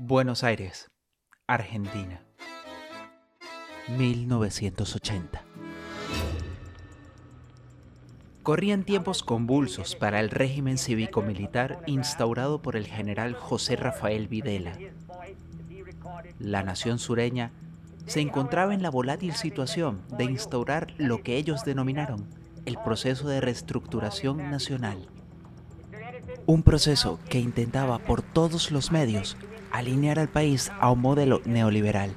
Buenos Aires, Argentina. 1980. Corrían tiempos convulsos para el régimen cívico-militar instaurado por el general José Rafael Videla. La nación sureña se encontraba en la volátil situación de instaurar lo que ellos denominaron el proceso de reestructuración nacional. Un proceso que intentaba por todos los medios alinear al país a un modelo neoliberal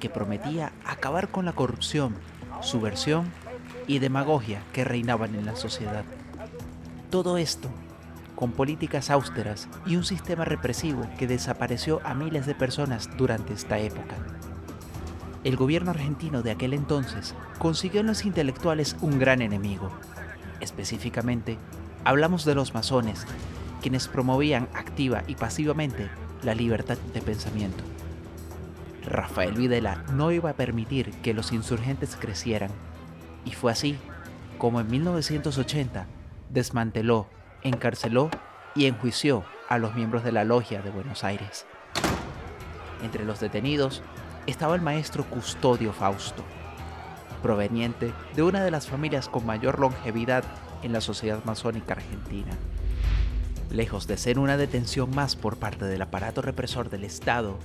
que prometía acabar con la corrupción, subversión y demagogia que reinaban en la sociedad. Todo esto con políticas austeras y un sistema represivo que desapareció a miles de personas durante esta época. El gobierno argentino de aquel entonces consiguió en los intelectuales un gran enemigo. Específicamente, hablamos de los masones, quienes promovían activa y pasivamente la libertad de pensamiento. Rafael Videla no iba a permitir que los insurgentes crecieran, y fue así como en 1980 desmanteló, encarceló y enjuició a los miembros de la Logia de Buenos Aires. Entre los detenidos estaba el maestro Custodio Fausto, proveniente de una de las familias con mayor longevidad en la sociedad masónica argentina. Lejos de ser una detención más por parte del aparato represor del Estado,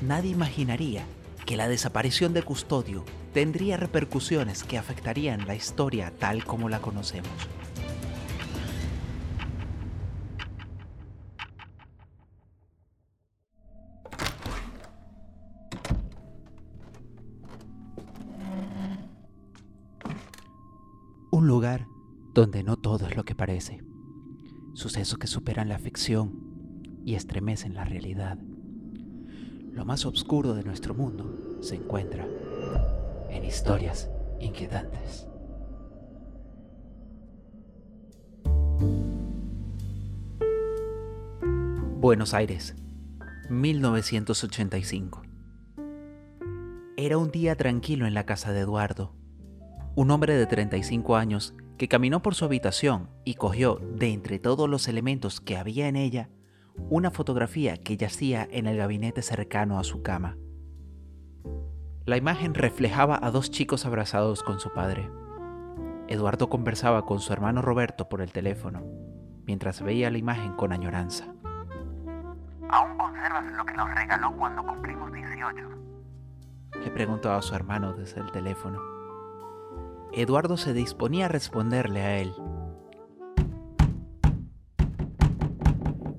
nadie imaginaría que la desaparición de Custodio tendría repercusiones que afectarían la historia tal como la conocemos. Un lugar donde no todo es lo que parece. Sucesos que superan la ficción y estremecen la realidad. Lo más oscuro de nuestro mundo se encuentra en historias inquietantes. Buenos Aires, 1985. Era un día tranquilo en la casa de Eduardo, un hombre de 35 años que caminó por su habitación y cogió, de entre todos los elementos que había en ella, una fotografía que yacía en el gabinete cercano a su cama. La imagen reflejaba a dos chicos abrazados con su padre. Eduardo conversaba con su hermano Roberto por el teléfono, mientras veía la imagen con añoranza. ¿Aún conservas lo que nos regaló cuando cumplimos 18? Le preguntaba a su hermano desde el teléfono. Eduardo se disponía a responderle a él.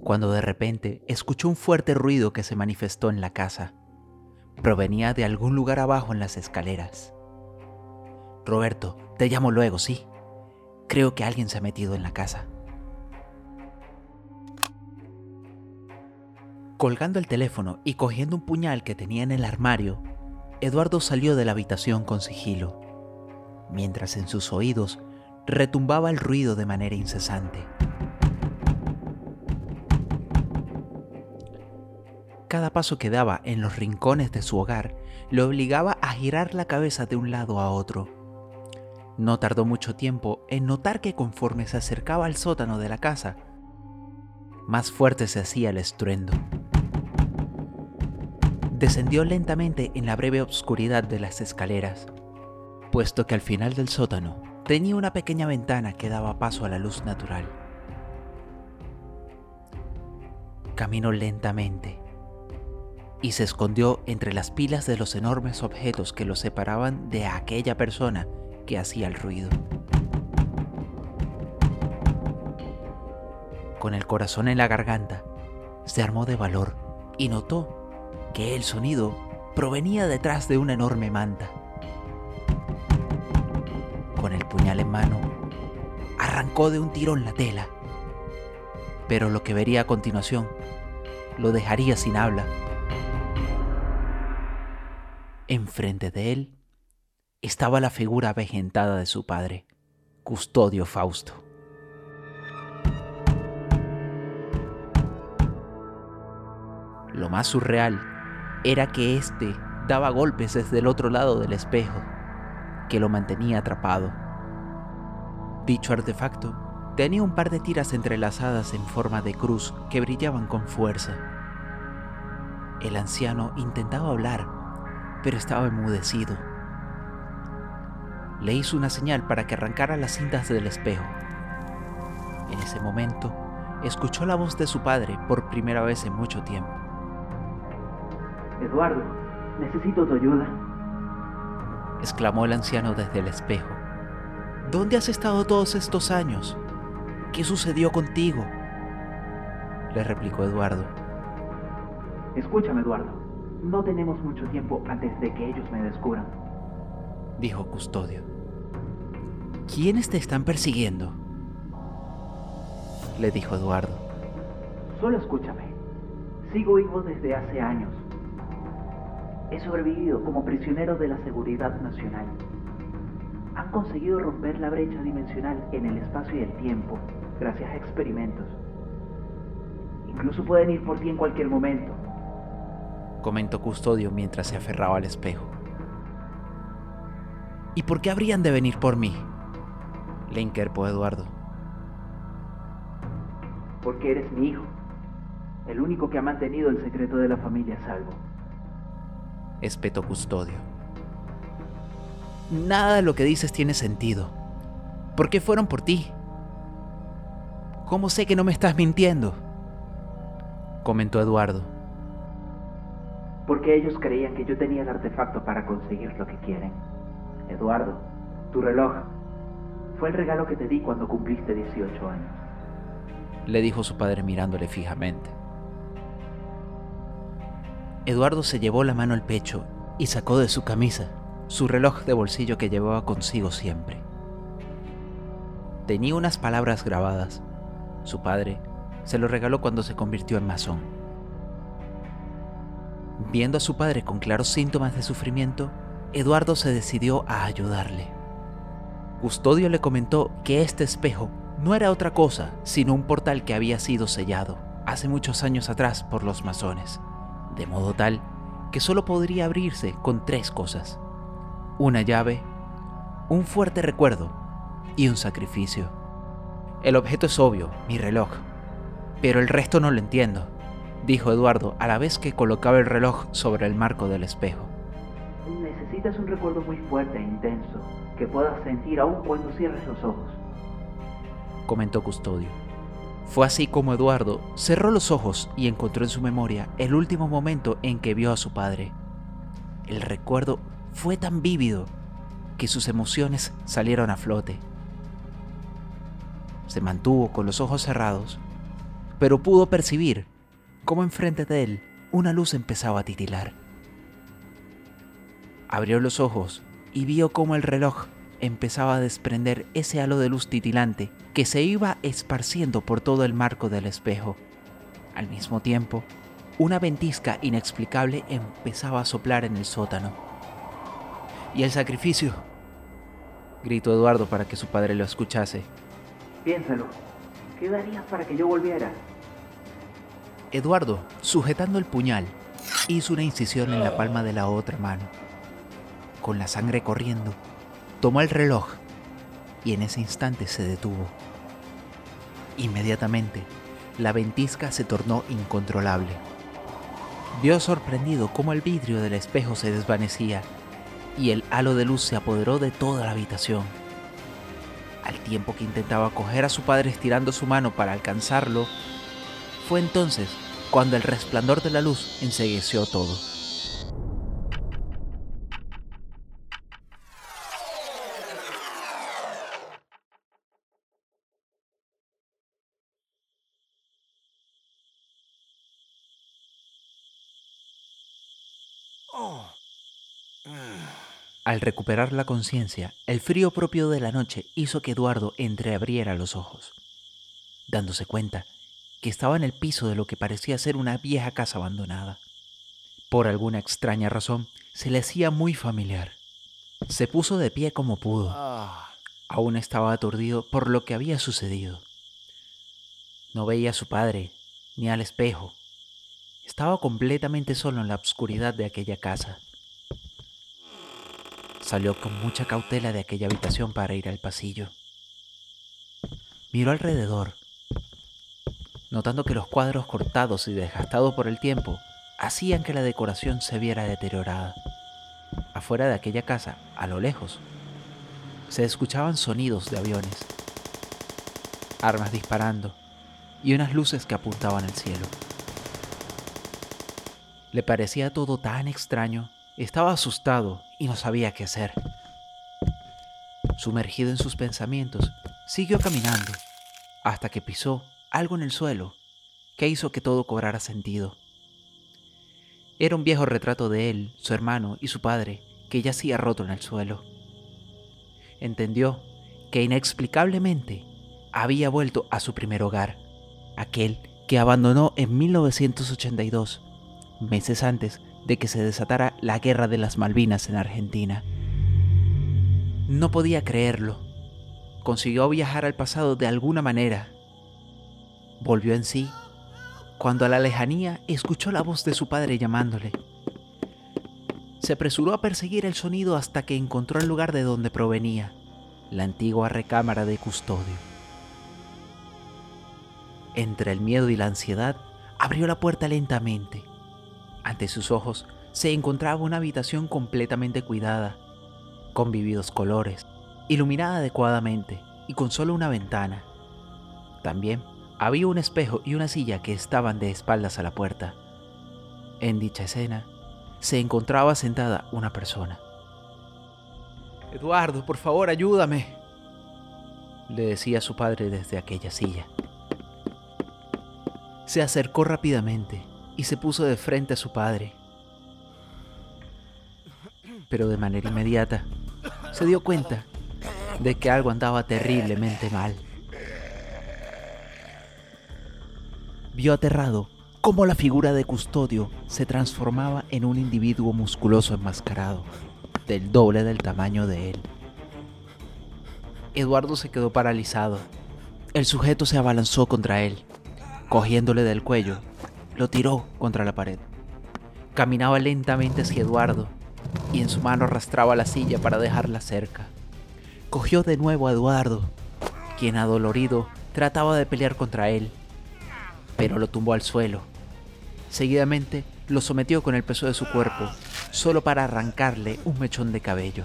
Cuando de repente escuchó un fuerte ruido que se manifestó en la casa provenía de algún lugar abajo en las escaleras. Roberto, te llamo luego, sí. Creo que alguien se ha metido en la casa. Colgando el teléfono y cogiendo un puñal que tenía en el armario, Eduardo salió de la habitación con sigilo, mientras en sus oídos retumbaba el ruido de manera incesante. cada paso que daba en los rincones de su hogar le obligaba a girar la cabeza de un lado a otro. No tardó mucho tiempo en notar que conforme se acercaba al sótano de la casa, más fuerte se hacía el estruendo. Descendió lentamente en la breve oscuridad de las escaleras, puesto que al final del sótano tenía una pequeña ventana que daba paso a la luz natural. Caminó lentamente, y se escondió entre las pilas de los enormes objetos que lo separaban de aquella persona que hacía el ruido. Con el corazón en la garganta, se armó de valor y notó que el sonido provenía detrás de una enorme manta. Puñal en mano, arrancó de un tirón la tela, pero lo que vería a continuación lo dejaría sin habla Enfrente de él estaba la figura avejentada de su padre, Custodio Fausto. Lo más surreal era que éste daba golpes desde el otro lado del espejo, que lo mantenía atrapado. Dicho artefacto tenía un par de tiras entrelazadas en forma de cruz que brillaban con fuerza. El anciano intentaba hablar, pero estaba enmudecido. Le hizo una señal para que arrancara las cintas del espejo. En ese momento, escuchó la voz de su padre por primera vez en mucho tiempo. Eduardo, necesito tu ayuda. exclamó el anciano desde el espejo. ¿Dónde has estado todos estos años? ¿Qué sucedió contigo? le replicó Eduardo. Escúchame, Eduardo. No tenemos mucho tiempo antes de que ellos me descubran. Dijo Custodio. ¿Quiénes te están persiguiendo? Le dijo Eduardo. Solo escúchame. Sigo vivo desde hace años. He sobrevivido como prisionero de la seguridad nacional. Han conseguido romper la brecha dimensional en el espacio y el tiempo gracias a experimentos. Incluso pueden ir por ti en cualquier momento. Comentó Custodio mientras se aferraba al espejo. ¿Y por qué habrían de venir por mí? Le inquerpó Eduardo. Porque eres mi hijo. El único que ha mantenido el secreto de la familia a salvo. Espetó Custodio. Nada de lo que dices tiene sentido. ¿Por qué fueron por ti? ¿Cómo sé que no me estás mintiendo? Comentó Eduardo. Porque ellos creían que yo tenía el artefacto para conseguir lo que quieren. Eduardo, tu reloj fue el regalo que te di cuando cumpliste 18 años. Le dijo su padre mirándole fijamente. Eduardo se llevó la mano al pecho y sacó de su camisa su reloj de bolsillo que llevaba consigo siempre. Tenía unas palabras grabadas. Su padre se lo regaló cuando se convirtió en masón. Viendo a su padre con claros síntomas de sufrimiento, Eduardo se decidió a ayudarle. Custodio le comentó que este espejo no era otra cosa sino un portal que había sido sellado hace muchos años atrás por los masones, de modo tal que solo podría abrirse con tres cosas. Una llave, un fuerte recuerdo y un sacrificio. El objeto es obvio, mi reloj, pero el resto no lo entiendo, dijo Eduardo a la vez que colocaba el reloj sobre el marco del espejo. Necesitas un recuerdo muy fuerte e intenso que puedas sentir aún cuando cierres los ojos. Comentó Custodio. Fue así como Eduardo cerró los ojos y encontró en su memoria el último momento en que vio a su padre. El recuerdo fue tan vívido que sus emociones salieron a flote. Se mantuvo con los ojos cerrados, pero pudo percibir cómo enfrente de él una luz empezaba a titilar. Abrió los ojos y vio cómo el reloj empezaba a desprender ese halo de luz titilante que se iba esparciendo por todo el marco del espejo. Al mismo tiempo, una ventisca inexplicable empezaba a soplar en el sótano. ¿Y el sacrificio? gritó Eduardo para que su padre lo escuchase. Piénsalo, ¿qué darías para que yo volviera? Eduardo, sujetando el puñal, hizo una incisión en la palma de la otra mano. Con la sangre corriendo, tomó el reloj y en ese instante se detuvo. Inmediatamente, la ventisca se tornó incontrolable. Vio sorprendido cómo el vidrio del espejo se desvanecía y el halo de luz se apoderó de toda la habitación. Al tiempo que intentaba coger a su padre estirando su mano para alcanzarlo, fue entonces cuando el resplandor de la luz ensegueció todo. Al recuperar la conciencia, el frío propio de la noche hizo que Eduardo entreabriera los ojos, dándose cuenta que estaba en el piso de lo que parecía ser una vieja casa abandonada. Por alguna extraña razón, se le hacía muy familiar. Se puso de pie como pudo. Aún estaba aturdido por lo que había sucedido. No veía a su padre, ni al espejo. Estaba completamente solo en la oscuridad de aquella casa. Salió con mucha cautela de aquella habitación para ir al pasillo. Miró alrededor, notando que los cuadros cortados y desgastados por el tiempo hacían que la decoración se viera deteriorada. Afuera de aquella casa, a lo lejos, se escuchaban sonidos de aviones, armas disparando y unas luces que apuntaban al cielo. Le parecía todo tan extraño, estaba asustado y no sabía qué hacer. Sumergido en sus pensamientos, siguió caminando hasta que pisó algo en el suelo que hizo que todo cobrara sentido. Era un viejo retrato de él, su hermano y su padre que yacía roto en el suelo entendió que inexplicablemente había vuelto a su primer hogar, aquel que abandonó en 1982, meses antes de que se desatara la guerra de las Malvinas en Argentina. No podía creerlo. Consiguió viajar al pasado de alguna manera. Volvió en sí cuando a la lejanía escuchó la voz de su padre llamándole. Se apresuró a perseguir el sonido hasta que encontró el lugar de donde provenía, la antigua recámara de custodio. Entre el miedo y la ansiedad, abrió la puerta lentamente. Ante sus ojos se encontraba una habitación completamente cuidada, con vividos colores, iluminada adecuadamente y con solo una ventana. También había un espejo y una silla que estaban de espaldas a la puerta. En dicha escena, se encontraba sentada una persona. Eduardo, por favor, ayúdame, le decía su padre desde aquella silla. Se acercó rápidamente y se puso de frente a su padre. Pero de manera inmediata se dio cuenta de que algo andaba terriblemente mal. Vio aterrado cómo la figura de custodio se transformaba en un individuo musculoso enmascarado, del doble del tamaño de él. Eduardo se quedó paralizado. El sujeto se abalanzó contra él, cogiéndole del cuello, lo tiró contra la pared. Caminaba lentamente hacia Eduardo y en su mano arrastraba la silla para dejarla cerca. Cogió de nuevo a Eduardo, quien adolorido trataba de pelear contra él, pero lo tumbó al suelo Seguidamente lo sometió con el peso de su cuerpo, solo para arrancarle un mechón de cabello.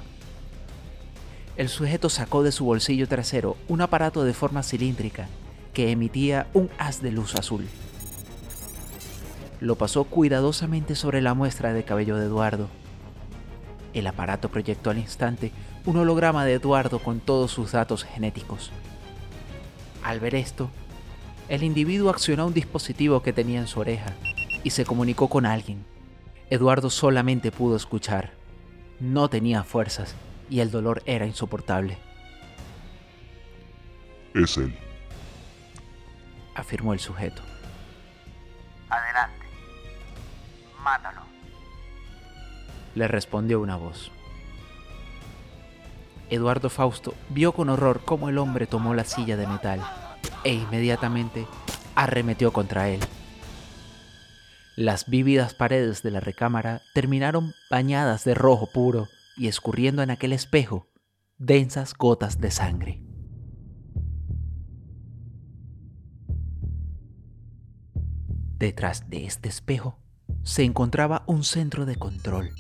El sujeto sacó de su bolsillo trasero un aparato de forma cilíndrica que emitía un haz de luz azul. Lo pasó cuidadosamente sobre la muestra de cabello de Eduardo. El aparato proyectó al instante un holograma de Eduardo con todos sus datos genéticos. Al ver esto, el individuo accionó un dispositivo que tenía en su oreja y se comunicó con alguien. Eduardo solamente pudo escuchar. No tenía fuerzas y el dolor era insoportable. Es él, afirmó el sujeto. Adelante. Le respondió una voz. Eduardo Fausto vio con horror cómo el hombre tomó la silla de metal e inmediatamente arremetió contra él. Las vívidas paredes de la recámara terminaron bañadas de rojo puro y escurriendo en aquel espejo densas gotas de sangre. Detrás de este espejo se encontraba un centro de control,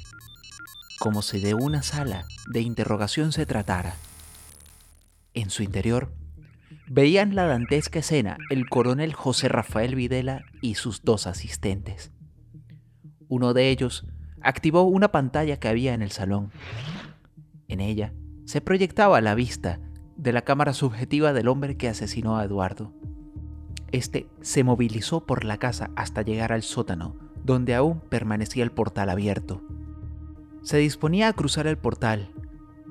como si de una sala de interrogación se tratara. En su interior veían la dantesca escena el coronel José Rafael Videla y sus dos asistentes. Uno de ellos activó una pantalla que había en el salón. En ella se proyectaba la vista de la cámara subjetiva del hombre que asesinó a Eduardo. Este se movilizó por la casa hasta llegar al sótano, donde aún permanecía el portal abierto. Se disponía a cruzar el portal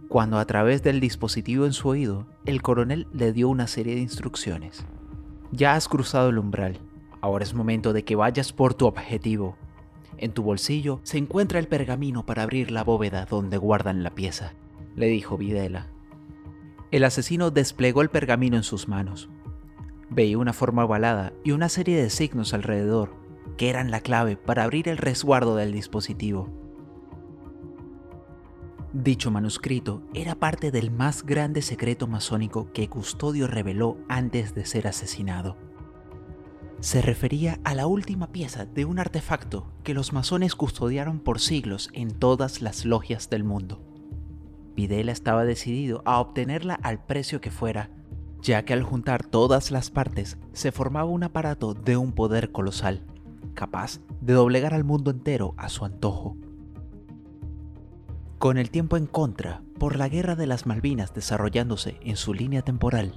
cuando a través del dispositivo en su oído, el coronel le dio una serie de instrucciones. Ya has cruzado el umbral, ahora es momento de que vayas por tu objetivo. En tu bolsillo se encuentra el pergamino para abrir la bóveda donde guardan la pieza, le dijo Videla. El asesino desplegó el pergamino en sus manos. Veía una forma ovalada y una serie de signos alrededor, que eran la clave para abrir el resguardo del dispositivo. Dicho manuscrito era parte del más grande secreto masónico que Custodio reveló antes de ser asesinado. se refería a la última pieza de un artefacto que los masones custodiaron por siglos en todas las logias del mundo. Videla estaba decidido a obtenerla al precio que fuera, ya que al juntar todas las partes se formaba un aparato de un poder colosal, capaz de doblegar al mundo entero a su antojo. Con el tiempo en contra, por la guerra de las Malvinas desarrollándose en su línea temporal,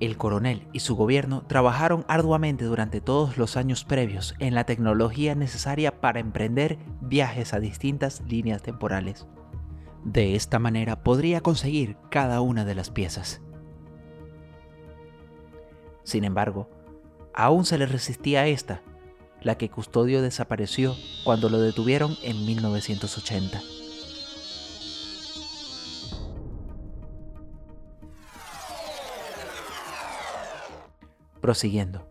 el coronel y su gobierno trabajaron arduamente durante todos los años previos en la tecnología necesaria para emprender viajes a distintas líneas temporales. De esta manera podría conseguir cada una de las piezas. Sin embargo, aún se le resistía esta, la que Custodio desapareció cuando lo detuvieron en 1980. Prosiguiendo,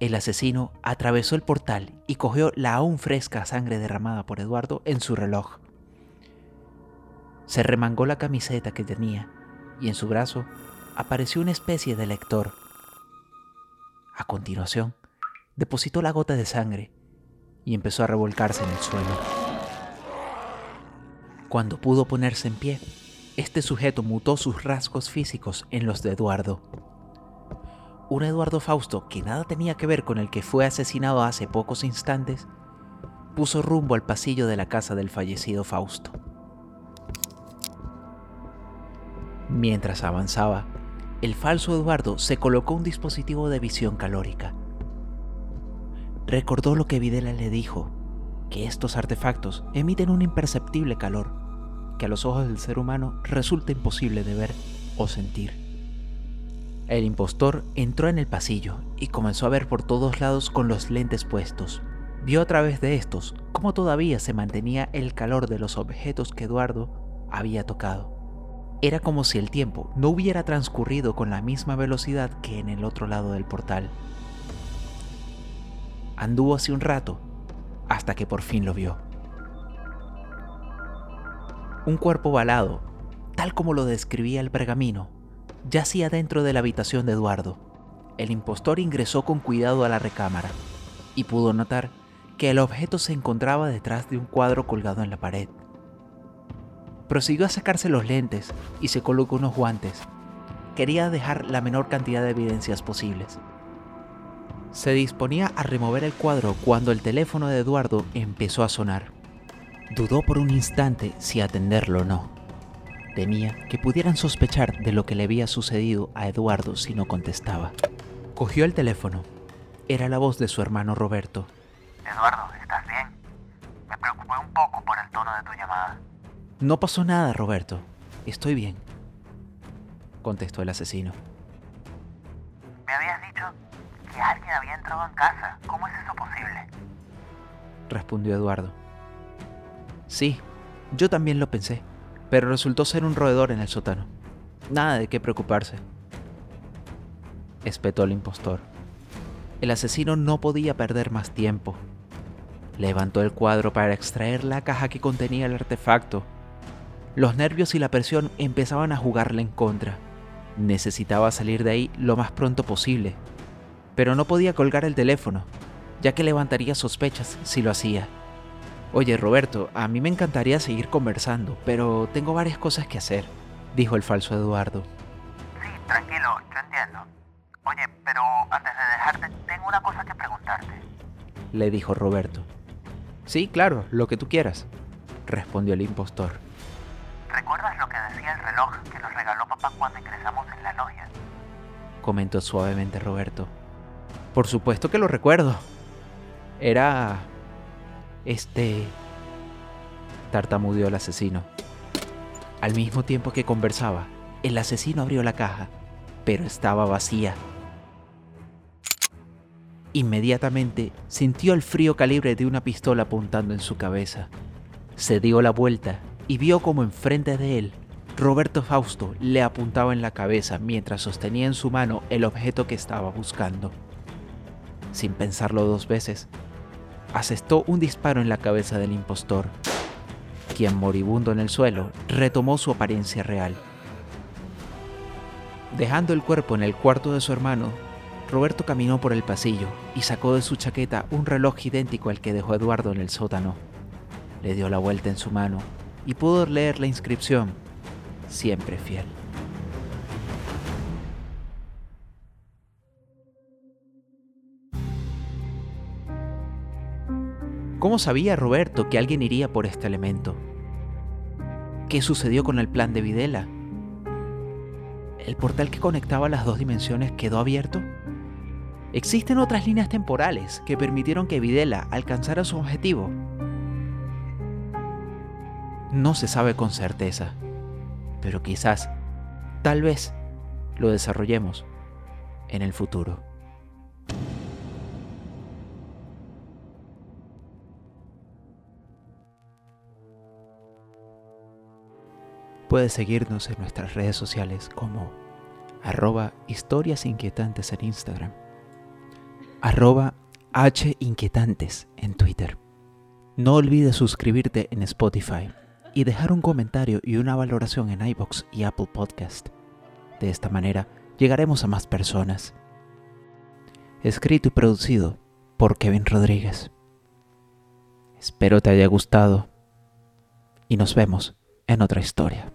el asesino atravesó el portal y cogió la aún fresca sangre derramada por Eduardo en su reloj. Se remangó la camiseta que tenía y en su brazo apareció una especie de lector. A continuación, depositó la gota de sangre y empezó a revolcarse en el suelo. Cuando pudo ponerse en pie, este sujeto mutó sus rasgos físicos en los de Eduardo un Eduardo Fausto que nada tenía que ver con el que fue asesinado hace pocos instantes, puso rumbo al pasillo de la casa del fallecido Fausto. Mientras avanzaba, el falso Eduardo se colocó un dispositivo de visión calórica. Recordó lo que Videla le dijo, que estos artefactos emiten un imperceptible calor, que a los ojos del ser humano resulta imposible de ver o sentir. El impostor entró en el pasillo y comenzó a ver por todos lados con los lentes puestos. Vio a través de estos cómo todavía se mantenía el calor de los objetos que Eduardo había tocado. Era como si el tiempo no hubiera transcurrido con la misma velocidad que en el otro lado del portal. Anduvo hace un rato hasta que por fin lo vio. Un cuerpo balado, tal como lo describía el pergamino, yacía dentro de la habitación de Eduardo. El impostor ingresó con cuidado a la recámara y pudo notar que el objeto se encontraba detrás de un cuadro colgado en la pared. Prosiguió a sacarse los lentes y se colocó unos guantes. Quería dejar la menor cantidad de evidencias posibles. Se disponía a remover el cuadro cuando el teléfono de Eduardo empezó a sonar. Dudó por un instante si atenderlo o no. Temía que pudieran sospechar de lo que le había sucedido a Eduardo si no contestaba. Cogió el teléfono. Era la voz de su hermano Roberto. Eduardo, ¿estás bien? Me preocupé un poco por el tono de tu llamada. No pasó nada, Roberto. Estoy bien, contestó el asesino. Que alguien había entrado en casa. ¿Cómo es eso posible? Respondió Eduardo. Sí, yo también lo pensé pero resultó ser un roedor en el sótano. Nada de qué preocuparse. Espetó el impostor. El asesino no podía perder más tiempo. Levantó el cuadro para extraer la caja que contenía el artefacto. Los nervios y la presión empezaban a jugarle en contra. Necesitaba salir de ahí lo más pronto posible, pero no podía colgar el teléfono, ya que levantaría sospechas si lo hacía. Oye Roberto, a mí me encantaría seguir conversando, pero tengo varias cosas que hacer, dijo el falso Eduardo. Sí, tranquilo, yo entiendo. Oye, pero antes de dejarte, tengo una cosa que preguntarte. Le dijo Roberto. Sí, claro, lo que tú quieras, respondió el impostor. ¿Recuerdas lo que decía el reloj que nos regaló papá cuando ingresamos en la logia? Comentó suavemente Roberto. Por supuesto que lo recuerdo. Era este... tartamudeó el asesino. Al mismo tiempo que conversaba, el asesino abrió la caja, pero estaba vacía. Inmediatamente sintió el frío calibre de una pistola apuntando en su cabeza. Se dio la vuelta y vio como enfrente de él, Roberto Fausto le apuntaba en la cabeza mientras sostenía en su mano el objeto que estaba buscando. Sin pensarlo dos veces, asestó un disparo en la cabeza del impostor, quien moribundo en el suelo retomó su apariencia real. Dejando el cuerpo en el cuarto de su hermano, Roberto caminó por el pasillo y sacó de su chaqueta un reloj idéntico al que dejó Eduardo en el sótano. Le dio la vuelta en su mano y pudo leer la inscripción, siempre fiel. ¿Cómo sabía Roberto que alguien iría por este elemento? ¿Qué sucedió con el plan de Videla? ¿El portal que conectaba las dos dimensiones quedó abierto? ¿Existen otras líneas temporales que permitieron que Videla alcanzara su objetivo? No se sabe con certeza, pero quizás, tal vez, lo desarrollemos en el futuro. Puedes seguirnos en nuestras redes sociales como arroba historias inquietantes en Instagram arroba hinquietantes en Twitter. No olvides suscribirte en Spotify y dejar un comentario y una valoración en iBox y Apple Podcast. De esta manera llegaremos a más personas. Escrito y producido por Kevin Rodríguez. Espero te haya gustado y nos vemos en otra historia.